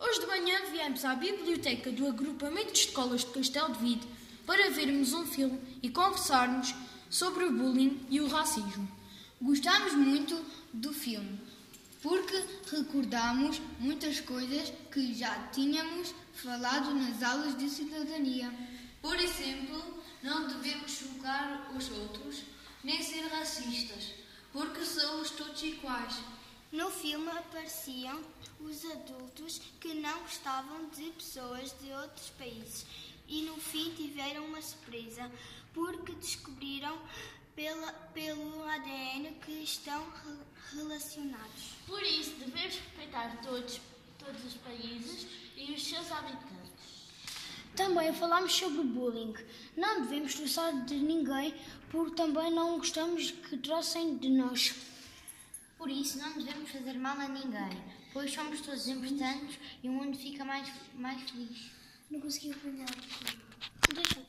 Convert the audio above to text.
Hoje de manhã viemos à biblioteca do agrupamento de escolas de Castelo de Vide para vermos um filme e conversarmos sobre o bullying e o racismo. Gostámos muito do filme porque recordamos muitas coisas que já tínhamos falado nas aulas de cidadania. Por exemplo, não devemos julgar os outros nem ser racistas, porque somos todos iguais. No filme apareciam os adultos que não gostavam de pessoas de outros países e no fim tiveram uma surpresa porque descobriram pela, pelo ADN que estão re relacionados. Por isso devemos respeitar todos, todos os países e os seus habitantes. Também falámos sobre bullying. Não devemos troçar de ninguém porque também não gostamos que trocem de nós. Por isso, não devemos fazer mal a ninguém, pois somos todos importantes e o mundo fica mais, mais feliz. Não consegui apanhar aqui. Deixa